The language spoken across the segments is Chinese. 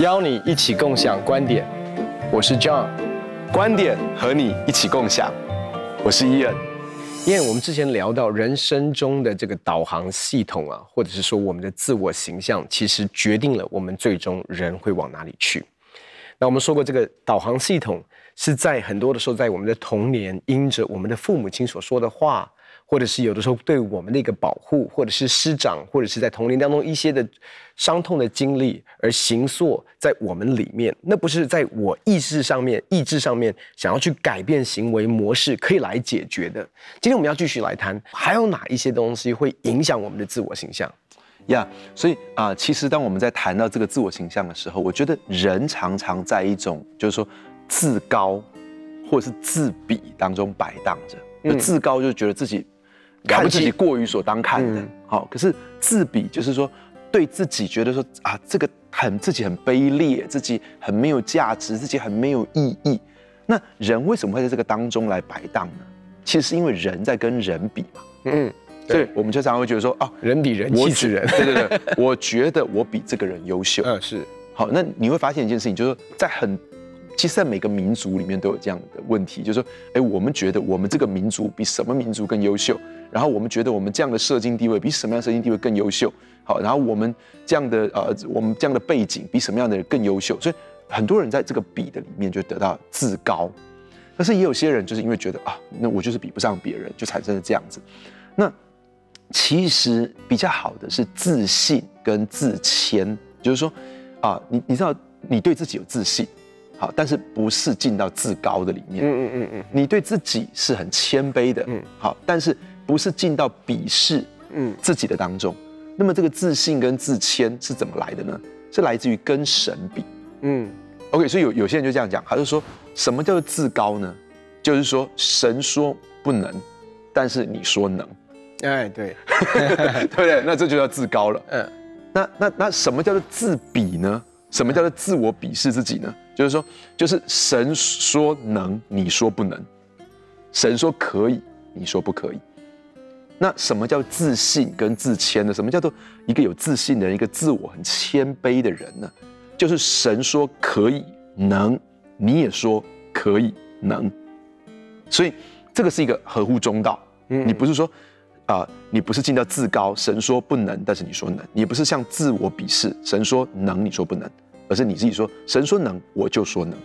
邀你一起共享观点，我是 John，观点和你一起共享，我是 Ian。因为我们之前聊到人生中的这个导航系统啊，或者是说我们的自我形象，其实决定了我们最终人会往哪里去。那我们说过，这个导航系统是在很多的时候，在我们的童年，因着我们的父母亲所说的话。或者是有的时候对我们的一个保护，或者是师长，或者是在童年当中一些的伤痛的经历而形塑在我们里面，那不是在我意识上面、意志上面想要去改变行为模式可以来解决的。今天我们要继续来谈，还有哪一些东西会影响我们的自我形象？呀，yeah, 所以啊、呃，其实当我们在谈到这个自我形象的时候，我觉得人常常在一种就是说自高或者是自比当中摆荡着，就自高就觉得自己。看自己过于所当看的，好、嗯，可是自比就是说，对自己觉得说啊，这个很自己很卑劣，自己很没有价值，自己很没有意义。那人为什么会在这个当中来摆荡呢？其实是因为人在跟人比嘛。嗯，所以我们就常常会觉得说，哦，人比人气死人。对对对，我觉得我比这个人优秀。嗯，是。好，那你会发现一件事情，就是在很。其实，在每个民族里面都有这样的问题，就是说，哎，我们觉得我们这个民族比什么民族更优秀，然后我们觉得我们这样的社经地位比什么样的社经地位更优秀，好，然后我们这样的呃，我们这样的背景比什么样的人更优秀，所以很多人在这个比的里面就得到自高，但是也有些人就是因为觉得啊，那我就是比不上别人，就产生了这样子。那其实比较好的是自信跟自谦，就是说啊，你你知道你对自己有自信。好，但是不是进到自高的里面。嗯嗯嗯嗯，你对自己是很谦卑的。嗯，好，但是不是进到鄙视嗯自己的当中。那么这个自信跟自谦是怎么来的呢？是来自于跟神比。嗯，OK，所以有有些人就这样讲，他就说什么叫做自高呢？就是说神说不能，但是你说能。哎，对，对不对？那这就叫自高了。嗯，那那那什么叫做自比呢？什么叫做自我鄙视自己呢？就是说，就是神说能，你说不能；神说可以，你说不可以。那什么叫自信跟自谦呢？什么叫做一个有自信的人，一个自我很谦卑的人呢？就是神说可以能，你也说可以能。所以这个是一个合乎中道。嗯，你不是说啊、呃，你不是进到自高，神说不能，但是你说能；你不是向自我鄙视，神说能，你说不能。而是你自己说，神说能，我就说能。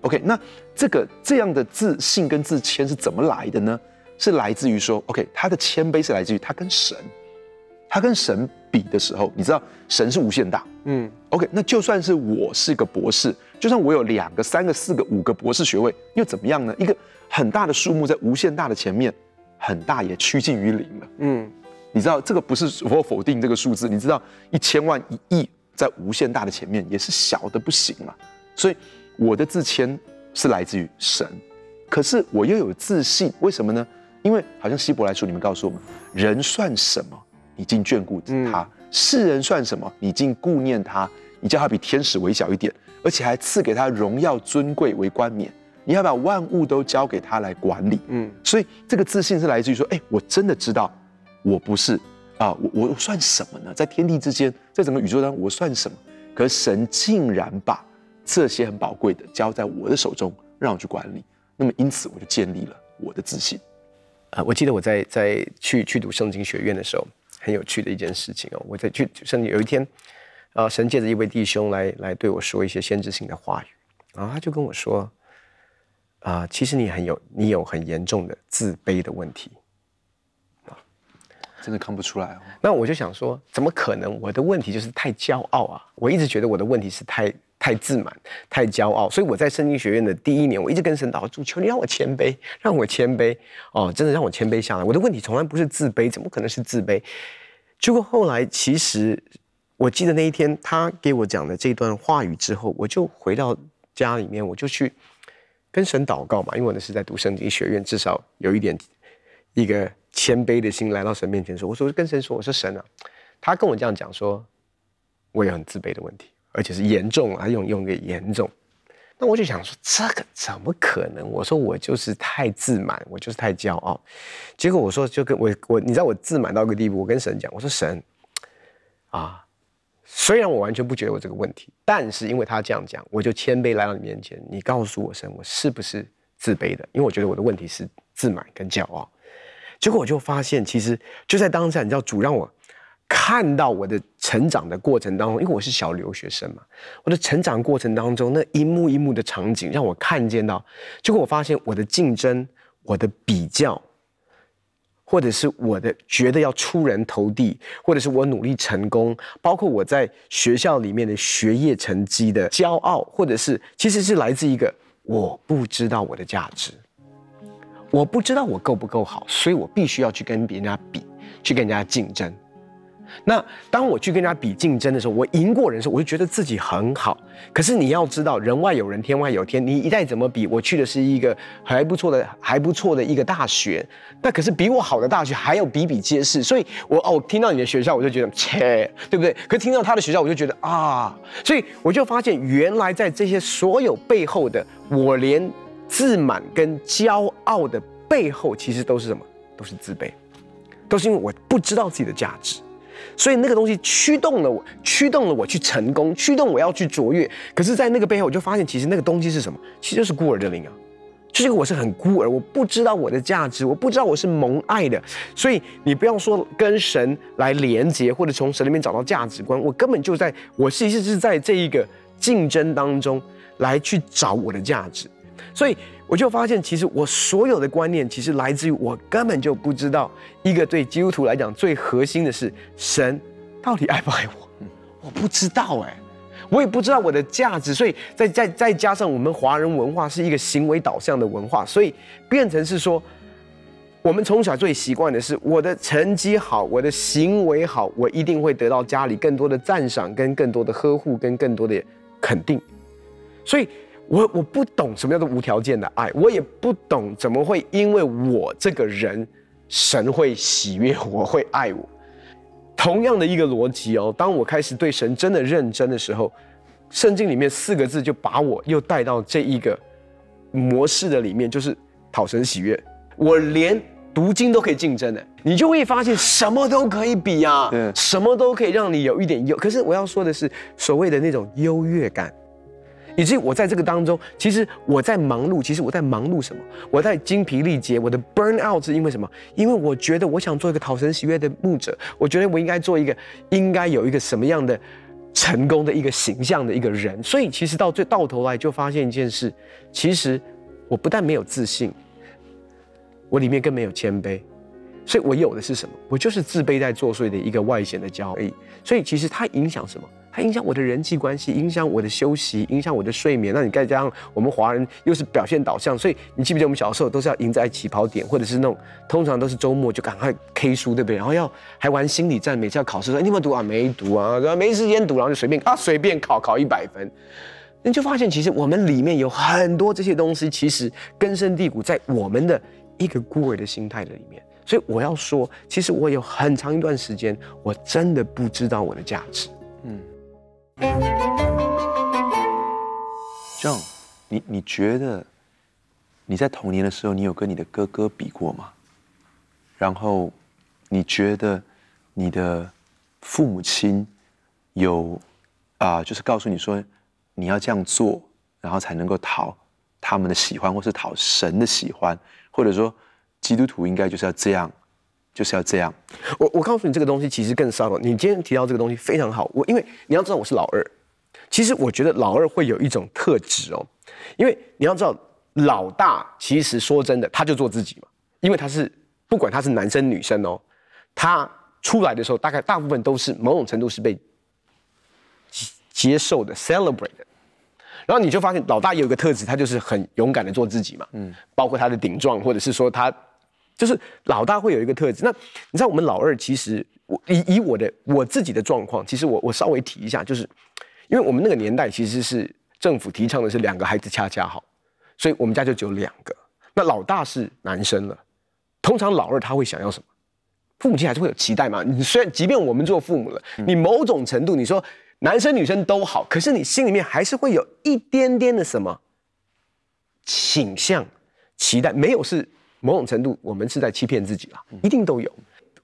OK，那这个这样的自信跟自谦是怎么来的呢？是来自于说，OK，他的谦卑是来自于他跟神，他跟神比的时候，你知道神是无限大，嗯，OK，那就算是我是个博士，就算我有两个、三个、四个、五个博士学位，又怎么样呢？一个很大的数目在无限大的前面，很大也趋近于零了，嗯，你知道这个不是我否定这个数字，你知道一千万、一亿。在无限大的前面也是小的不行嘛，所以我的自谦是来自于神，可是我又有自信，为什么呢？因为好像希伯来书里面告诉我们，人算什么？你竟眷顾他；嗯、世人算什么？你竟顾念他？你叫他比天使微小一点，而且还赐给他荣耀尊贵为冠冕。你要把万物都交给他来管理。嗯，所以这个自信是来自于说，哎，我真的知道我不是。啊，我我算什么呢？在天地之间，在整个宇宙当中，我算什么？可神竟然把这些很宝贵的交在我的手中，让我去管理。那么因此，我就建立了我的自信。啊，我记得我在在去去读圣经学院的时候，很有趣的一件事情哦。我在去圣经有一天，啊，神借着一位弟兄来来对我说一些先知性的话语，然后他就跟我说，啊，其实你很有你有很严重的自卑的问题。真的看不出来哦。那我就想说，怎么可能？我的问题就是太骄傲啊！我一直觉得我的问题是太太自满、太骄傲。所以我在圣经学院的第一年，我一直跟神祷告，主求你让我谦卑，让我谦卑哦，真的让我谦卑下来。我的问题从来不是自卑，怎么可能是自卑？结果后来，其实我记得那一天他给我讲的这段话语之后，我就回到家里面，我就去跟神祷告嘛，因为我那是在读圣经学院，至少有一点一个。谦卑的心来到神面前说：“我说跟神说，我说神啊，他跟我这样讲说，我有很自卑的问题，而且是严重啊，用用个严重。那我就想说，这个怎么可能？我说我就是太自满，我就是太骄傲。结果我说就跟我我，你知道我自满到一个地步，我跟神讲，我说神啊，虽然我完全不觉得我这个问题，但是因为他这样讲，我就谦卑来到你面前。你告诉我神，我是不是自卑的？因为我觉得我的问题是自满跟骄傲。结果我就发现，其实就在当下，你知道，主让我看到我的成长的过程当中，因为我是小留学生嘛，我的成长过程当中那一幕一幕的场景让我看见到。结果我发现我的竞争，我的比较。或者是我的觉得要出人头地，或者是我努力成功，包括我在学校里面的学业成绩的骄傲，或者是其实是来自一个我不知道我的价值，我不知道我够不够好，所以我必须要去跟别人家比，去跟人家竞争。那当我去跟人家比竞争的时候，我赢过人的时候，我就觉得自己很好。可是你要知道，人外有人，天外有天。你一再怎么比，我去的是一个还不错的、还不错的一个大学，那可是比我好的大学还有比比皆是。所以我哦，听到你的学校，我就觉得切，对不对？可是听到他的学校，我就觉得啊，所以我就发现，原来在这些所有背后的，我连自满跟骄傲的背后，其实都是什么？都是自卑，都是因为我不知道自己的价值。所以那个东西驱动了我，驱动了我去成功，驱动我要去卓越。可是，在那个背后，我就发现，其实那个东西是什么？其实就是孤儿的灵啊！就是我是很孤儿，我不知道我的价值，我不知道我是蒙爱的。所以你不要说跟神来连接，或者从神里面找到价值观，我根本就在，我其实是在这一个竞争当中来去找我的价值。所以。我就发现，其实我所有的观念，其实来自于我根本就不知道一个对基督徒来讲最核心的是神到底爱不爱我，我不知道哎，我也不知道我的价值，所以再再再加上我们华人文化是一个行为导向的文化，所以变成是说，我们从小最习惯的是我的成绩好，我的行为好，我一定会得到家里更多的赞赏，跟更多的呵护，跟更多的肯定，所以。我我不懂什么叫做无条件的爱，我也不懂怎么会因为我这个人，神会喜悦我，会爱我。同样的一个逻辑哦，当我开始对神真的认真的时候，圣经里面四个字就把我又带到这一个模式的里面，就是讨神喜悦。我连读经都可以竞争的，你就会发现什么都可以比啊，什么都可以让你有一点优。可是我要说的是，所谓的那种优越感。以至于我在这个当中，其实我在忙碌。其实我在忙碌什么？我在精疲力竭。我的 burn out 是因为什么？因为我觉得我想做一个讨神喜悦的牧者。我觉得我应该做一个，应该有一个什么样的成功的一个形象的一个人。所以其实到最到头来就发现一件事：其实我不但没有自信，我里面更没有谦卑。所以我有的是什么？我就是自卑在作祟的一个外显的骄傲。所以其实它影响什么？影响我的人际关系，影响我的休息，影响我的睡眠。那你再加上我们华人又是表现导向，所以你记不记得我们小时候都是要赢在起跑点，或者是那种通常都是周末就赶快 K 书，对不对？然后要还玩心理战，每次要考试说你有没有读啊？没读啊，没时间读，然后就随便啊随便考考一百分。你就发现其实我们里面有很多这些东西，其实根深蒂固在我们的一个孤儿的心态的里面。所以我要说，其实我有很长一段时间，我真的不知道我的价值。嗯。John，你你觉得你在童年的时候，你有跟你的哥哥比过吗？然后你觉得你的父母亲有啊、就是告诉你说你要这样做，然后才能够讨他们的喜欢，或是讨神的喜欢，或者说基督徒应该就是要这样，就是要这样。我我告诉你，这个东西其实更骚了。你今天提到这个东西非常好，我因为你要知道我是老二。其实我觉得老二会有一种特质哦，因为你要知道，老大其实说真的，他就做自己嘛，因为他是不管他是男生女生哦，他出来的时候大概大部分都是某种程度是被接受的，celebrate 的。然后你就发现老大有一个特质，他就是很勇敢的做自己嘛，嗯，包括他的顶撞，或者是说他就是老大会有一个特质。那你知道我们老二其实我以以我的我自己的状况，其实我我稍微提一下就是。因为我们那个年代其实是政府提倡的是两个孩子恰恰好，所以我们家就只有两个。那老大是男生了，通常老二他会想要什么？父母亲还是会有期待嘛？你虽然即便我们做父母了，你某种程度你说男生女生都好，可是你心里面还是会有一点点的什么倾向、期待？没有是某种程度我们是在欺骗自己啦，一定都有。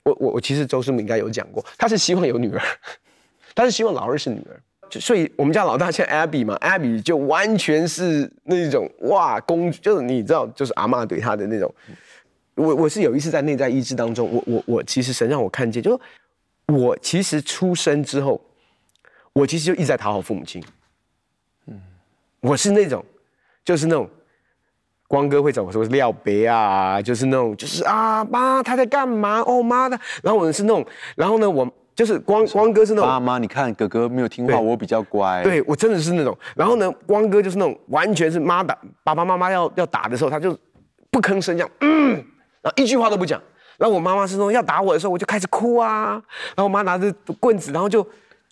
我我我其实周师母应该有讲过，他是希望有女儿。他是希望老二是女儿，所以我们家老大像 Abby 嘛，Abby 就完全是那种哇公，就是你知道，就是阿嬷对他的那种。我我是有一次在内在意志当中，我我我其实神让我看见，就是我其实出生之后，我其实就一直在讨好父母亲。嗯，我是那种，就是那种。光哥会找我说廖别啊，就是那种，就是啊妈他在干嘛？哦妈的，然后我是那种，然后呢我就是光光哥是那种，妈妈你看哥哥没有听话，我比较乖，对我真的是那种，然后呢光哥就是那种完全是妈打爸爸妈妈要要打的时候，他就不吭声这样，嗯，然后一句话都不讲，然后我妈妈是那种要打我的时候，我就开始哭啊，然后我妈拿着棍子，然后就。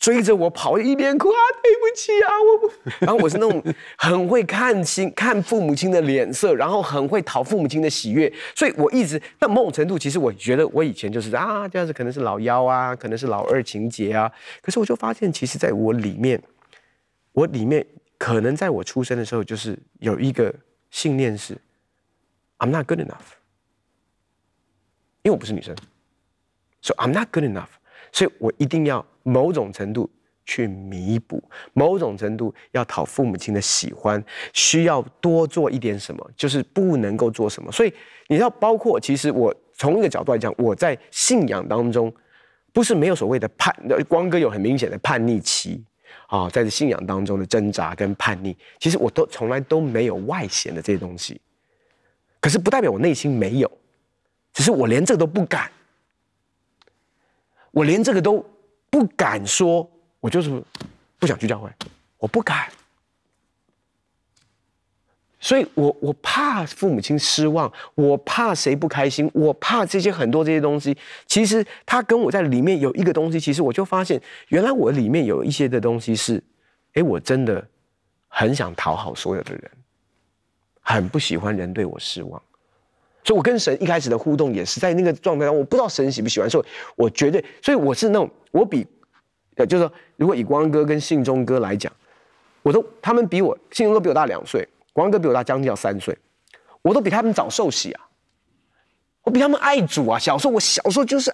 追着我跑，一边哭啊，对不起啊，我不。然后我是那种很会看清看父母亲的脸色，然后很会讨父母亲的喜悦，所以我一直到某种程度，其实我觉得我以前就是啊，这样子可能是老幺啊，可能是老二情节啊。可是我就发现，其实在我里面，我里面可能在我出生的时候，就是有一个信念是，I'm not good enough，因为我不是女生，so I'm not good enough，所以我一定要。某种程度去弥补，某种程度要讨父母亲的喜欢，需要多做一点什么，就是不能够做什么。所以你知道，包括其实我从一个角度来讲，我在信仰当中不是没有所谓的叛，光哥有很明显的叛逆期啊，在这信仰当中的挣扎跟叛逆，其实我都从来都没有外显的这些东西。可是不代表我内心没有，只是我连这个都不敢，我连这个都。不敢说，我就是不想去教会，我不敢，所以我我怕父母亲失望，我怕谁不开心，我怕这些很多这些东西。其实他跟我在里面有一个东西，其实我就发现，原来我里面有一些的东西是，哎，我真的很想讨好所有的人，很不喜欢人对我失望。所以，我跟神一开始的互动也是在那个状态上，我不知道神喜不喜欢，所以我绝对，所以我是那种，我比，呃，就是说，如果以光哥跟信忠哥来讲，我都他们比我，信忠哥比我大两岁，光哥比我大将近要三岁，我都比他们早受洗啊，我比他们爱主啊，小时候我小时候就是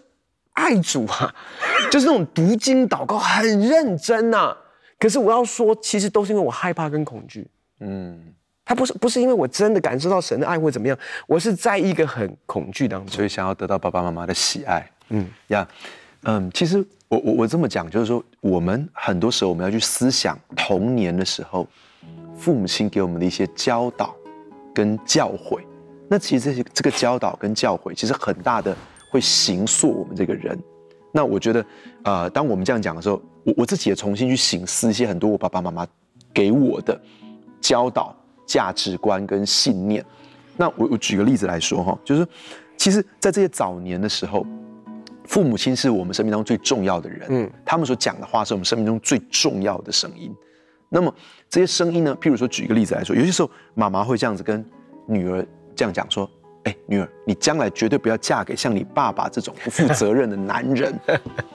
爱主啊，就是那种读经祷告很认真呐、啊，可是我要说，其实都是因为我害怕跟恐惧，嗯。他不是不是因为我真的感受到神的爱或怎么样，我是在一个很恐惧当中，所以想要得到爸爸妈妈的喜爱。嗯呀，嗯，其实我我我这么讲，就是说我们很多时候我们要去思想童年的时候，父母亲给我们的一些教导跟教诲。那其实这些这个教导跟教诲，其实很大的会形塑我们这个人。那我觉得，呃，当我们这样讲的时候，我我自己也重新去醒思一些很多我爸爸妈妈给我的教导。价值观跟信念，那我我举个例子来说哈，就是其实，在这些早年的时候，父母亲是我们生命当中最重要的人，嗯，他们所讲的话是我们生命中最重要的声音。那么这些声音呢，譬如说举一个例子来说，有些时候妈妈会这样子跟女儿这样讲说：“哎，女儿，你将来绝对不要嫁给像你爸爸这种不负责任的男人。”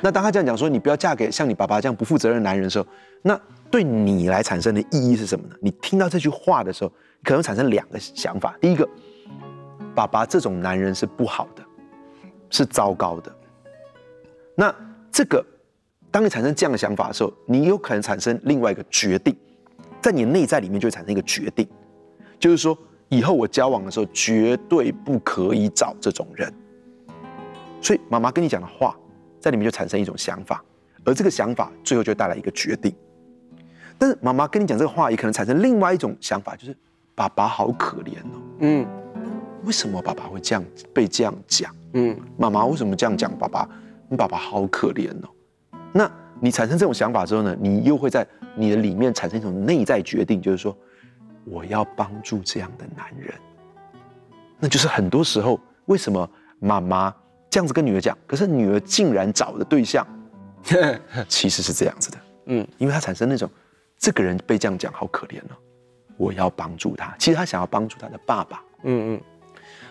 那当他这样讲说：“你不要嫁给像你爸爸这样不负责任的男人”的时候，那。对你来产生的意义是什么呢？你听到这句话的时候，可能产生两个想法。第一个，爸爸这种男人是不好的，是糟糕的。那这个，当你产生这样的想法的时候，你有可能产生另外一个决定，在你内在里面就会产生一个决定，就是说，以后我交往的时候绝对不可以找这种人。所以妈妈跟你讲的话，在里面就产生一种想法，而这个想法最后就带来一个决定。但是妈妈跟你讲这个话，也可能产生另外一种想法，就是爸爸好可怜哦。嗯，为什么爸爸会这样被这样讲？嗯，妈妈为什么这样讲？爸爸，你爸爸好可怜哦。那你产生这种想法之后呢，你又会在你的里面产生一种内在决定，就是说我要帮助这样的男人。那就是很多时候为什么妈妈这样子跟女儿讲，可是女儿竟然找的对象 其实是这样子的。嗯，因为她产生那种。这个人被这样讲，好可怜哦！我要帮助他。其实他想要帮助他的爸爸。嗯嗯。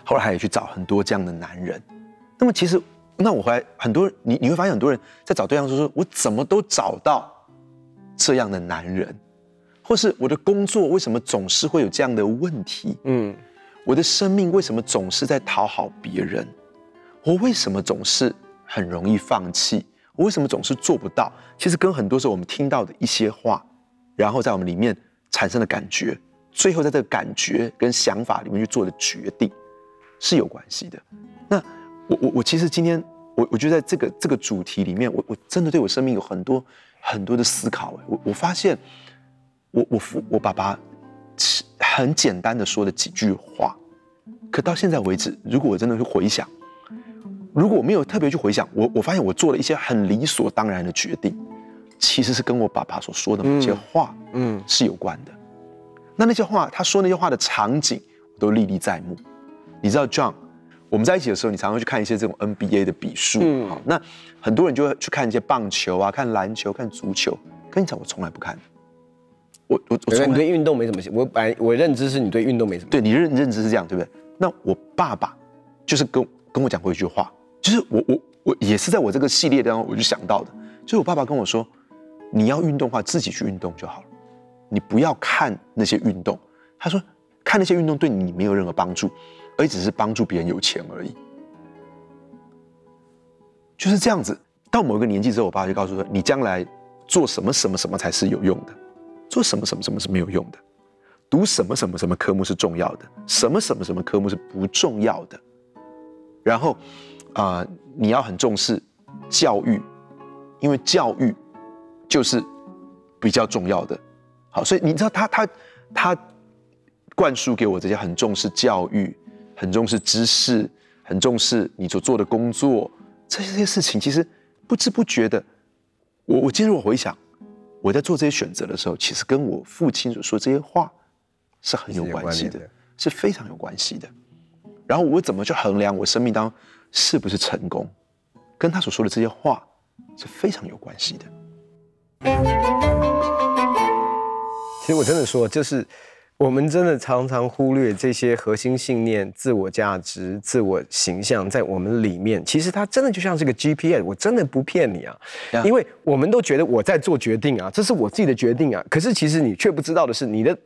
后来他也去找很多这样的男人。那么其实，那我回来很多人，你你会发现很多人在找对象的时候说，我怎么都找到这样的男人，或是我的工作为什么总是会有这样的问题？嗯。我的生命为什么总是在讨好别人？我为什么总是很容易放弃？我为什么总是做不到？其实跟很多时候我们听到的一些话，然后在我们里面产生的感觉，最后在这个感觉跟想法里面去做的决定，是有关系的。那我我我其实今天我我觉得在这个这个主题里面，我我真的对我生命有很多很多的思考。我我发现我我父我爸爸很简单的说的几句话，可到现在为止，如果我真的去回想。如果我没有特别去回想，我我发现我做了一些很理所当然的决定，其实是跟我爸爸所说的某些话，嗯，是有关的。那那些话，他说那些话的场景，我都历历在目。你知道，John，我们在一起的时候，你常常去看一些这种 NBA 的比数，嗯，好，那很多人就会去看一些棒球啊，看篮球，看足球。跟你讲，我从来不看。我我我从对运动没什么兴趣。我本来我认知是你对运动没什么。对你认认知是这样，对不对？那我爸爸就是跟跟我讲过一句话。就是我我我也是在我这个系列当中，我就想到的，就是我爸爸跟我说，你要运动的话，自己去运动就好了，你不要看那些运动。他说，看那些运动对你没有任何帮助，而只是帮助别人有钱而已。就是这样子。到某一个年纪之后，我爸就告诉说，你将来做什么什么什么才是有用的，做什么什么什么是没有用的，读什么什么什么科目是重要的，什么什么什么科目是不重要的，然后。啊、呃，你要很重视教育，因为教育就是比较重要的。好，所以你知道他他他灌输给我这些很重视教育、很重视知识、很重视你所做的工作这些这些事情，其实不知不觉的，我我今日我回想，我在做这些选择的时候，其实跟我父亲所说这些话是很有关系的，是非常有关系的。然后我怎么去衡量我生命当中是不是成功，跟他所说的这些话是非常有关系的。其实我真的说，就是我们真的常常忽略这些核心信念、自我价值、自我形象在我们里面。其实它真的就像是个 GPS，我真的不骗你啊，因为我们都觉得我在做决定啊，这是我自己的决定啊。可是其实你却不知道的是，你的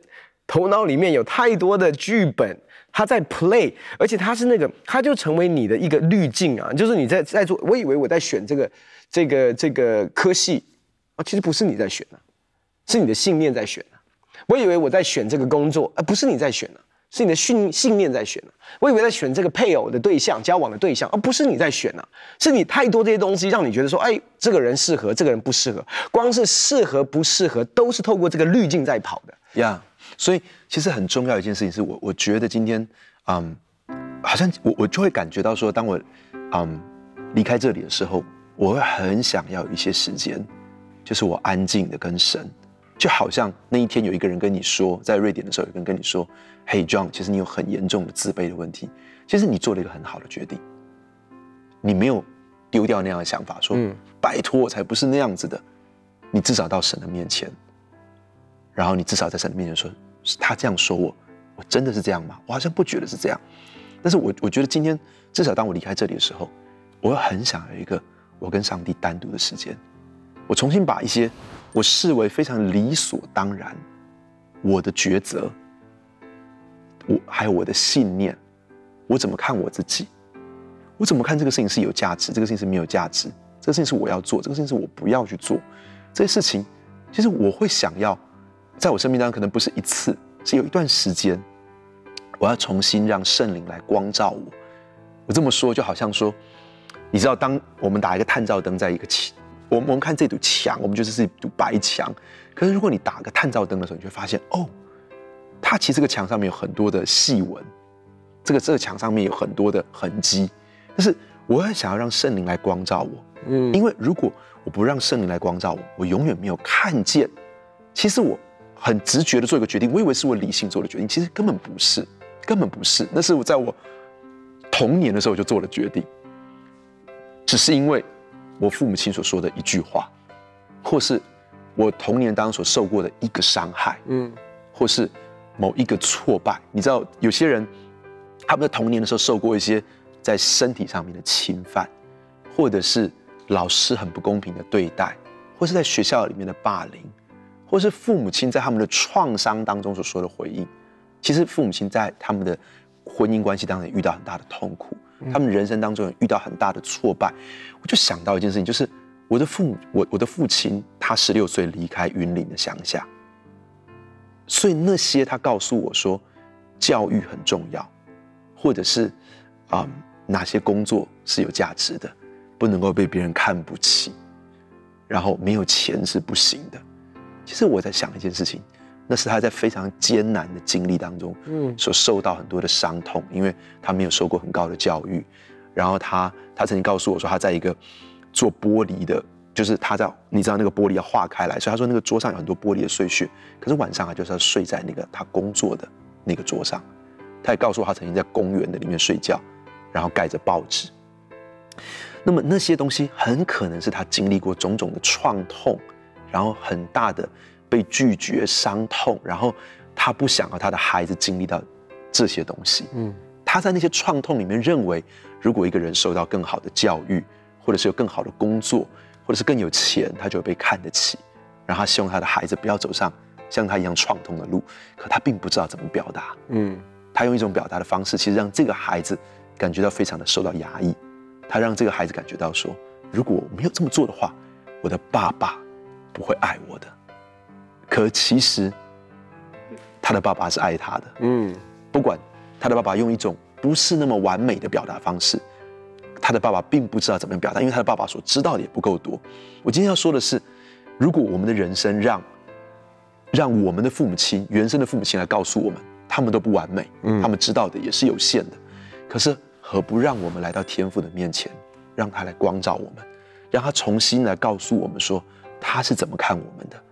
头脑里面有太多的剧本。他在 play，而且他是那个，他就成为你的一个滤镜啊，就是你在在做。我以为我在选这个这个这个科系啊，其实不是你在选啊，是你的信念在选啊。我以为我在选这个工作，啊不是你在选啊，是你的信信念在选啊。我以为在选这个配偶的对象、交往的对象，而不是你在选啊，是你太多这些东西让你觉得说，哎，这个人适合，这个人不适合。光是适合不适合，都是透过这个滤镜在跑的呀。所以，其实很重要一件事情是我，我觉得今天，嗯，好像我我就会感觉到说，当我，嗯，离开这里的时候，我会很想要有一些时间，就是我安静的跟神，就好像那一天有一个人跟你说，在瑞典的时候，有个人跟你说，Hey John，其实你有很严重的自卑的问题，其实你做了一个很好的决定，你没有丢掉那样的想法，说，嗯，拜托我才不是那样子的，你至少到神的面前，然后你至少在神的面前说。是他这样说我，我真的是这样吗？我好像不觉得是这样，但是我我觉得今天至少当我离开这里的时候，我会很想有一个我跟上帝单独的时间，我重新把一些我视为非常理所当然我的抉择，我还有我的信念，我怎么看我自己，我怎么看这个事情是有价值，这个事情是没有价值，这个事情是我要做，这个事情是我不要去做，这些事情其实我会想要。在我生命当中，可能不是一次，是有一段时间，我要重新让圣灵来光照我。我这么说，就好像说，你知道，当我们打一个探照灯在一个墙，我们我们看这堵墙，我们觉得是一堵白墙。可是如果你打个探照灯的时候，你就会发现，哦，它其实这个墙上面有很多的细纹，这个这个墙上面有很多的痕迹。但是我很想要让圣灵来光照我，嗯，因为如果我不让圣灵来光照我，我永远没有看见，其实我。很直觉的做一个决定，我以为是我理性做的决定，其实根本不是，根本不是。那是我在我童年的时候就做了决定，只是因为我父母亲所说的一句话，或是我童年当中所受过的一个伤害，嗯，或是某一个挫败。你知道，有些人他们在童年的时候受过一些在身体上面的侵犯，或者是老师很不公平的对待，或是在学校里面的霸凌。或是父母亲在他们的创伤当中所说的回应，其实父母亲在他们的婚姻关系当中也遇到很大的痛苦，他们人生当中也遇到很大的挫败。我就想到一件事情，就是我的父母，我我的父亲，他十六岁离开云林的乡下，所以那些他告诉我说，教育很重要，或者是啊、嗯、哪些工作是有价值的，不能够被别人看不起，然后没有钱是不行的。其实我在想一件事情，那是他在非常艰难的经历当中，嗯，所受到很多的伤痛，因为他没有受过很高的教育，然后他他曾经告诉我说，他在一个。做玻璃的，就是他在，你知道那个玻璃要化开来，所以他说那个桌上有很多玻璃的碎屑。可是晚上啊就是要睡在那个他工作的那个桌上。他也告诉我，他曾经在公园的里面睡觉，然后盖着报纸。那么那些东西很可能是他经历过种种的创痛，然后很大的被拒绝、伤痛，然后他不想要他的孩子经历到这些东西。嗯，他在那些创痛里面认为，如果一个人受到更好的教育，或者是有更好的工作，或者是更有钱，他就会被看得起。然后他希望他的孩子不要走上像他一样创痛的路，可他并不知道怎么表达。嗯，他用一种表达的方式，其实让这个孩子感觉到非常的受到压抑。他让这个孩子感觉到说，如果我没有这么做的话，我的爸爸不会爱我的。可其实他的爸爸是爱他的。嗯，不管他的爸爸用一种不是那么完美的表达方式。他的爸爸并不知道怎么样表达，因为他的爸爸所知道的也不够多。我今天要说的是，如果我们的人生让让我们的父母亲、原生的父母亲来告诉我们，他们都不完美，他们知道的也是有限的。可是何不让我们来到天父的面前，让他来光照我们，让他重新来告诉我们说他是怎么看我们的，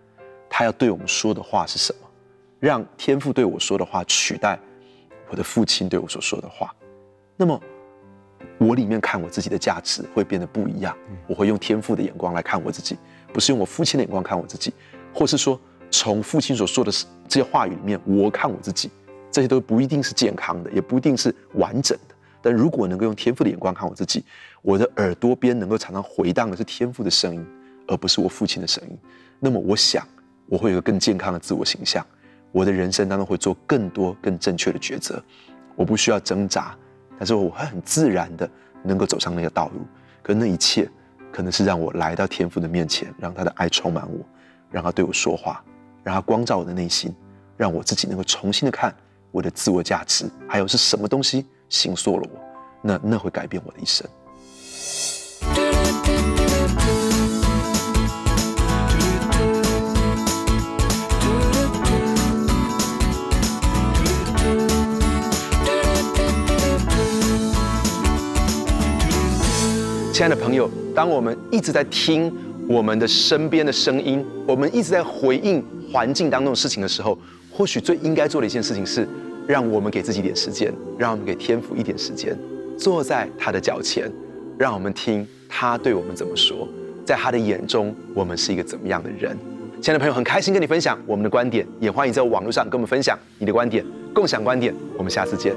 他要对我们说的话是什么？让天父对我说的话取代我的父亲对我所说的话。那么。我里面看我自己的价值会变得不一样，我会用天父的眼光来看我自己，不是用我父亲的眼光看我自己，或是说从父亲所说的这些话语里面我看我自己，这些都不一定是健康的，也不一定是完整的。但如果能够用天父的眼光看我自己，我的耳朵边能够常常回荡的是天父的声音，而不是我父亲的声音，那么我想我会有个更健康的自我形象，我的人生当中会做更多更正确的抉择，我不需要挣扎。但是我会很自然的能够走上那个道路，可那一切可能是让我来到天父的面前，让他的爱充满我，让他对我说话，让他光照我的内心，让我自己能够重新的看我的自我价值，还有是什么东西形塑了我，那那会改变我的一生。亲爱的朋友，当我们一直在听我们的身边的声音，我们一直在回应环境当中的事情的时候，或许最应该做的一件事情是，让我们给自己一点时间，让我们给天父一点时间，坐在他的脚前，让我们听他对我们怎么说，在他的眼中，我们是一个怎么样的人。亲爱的朋友，很开心跟你分享我们的观点，也欢迎在网络上跟我们分享你的观点，共享观点。我们下次见。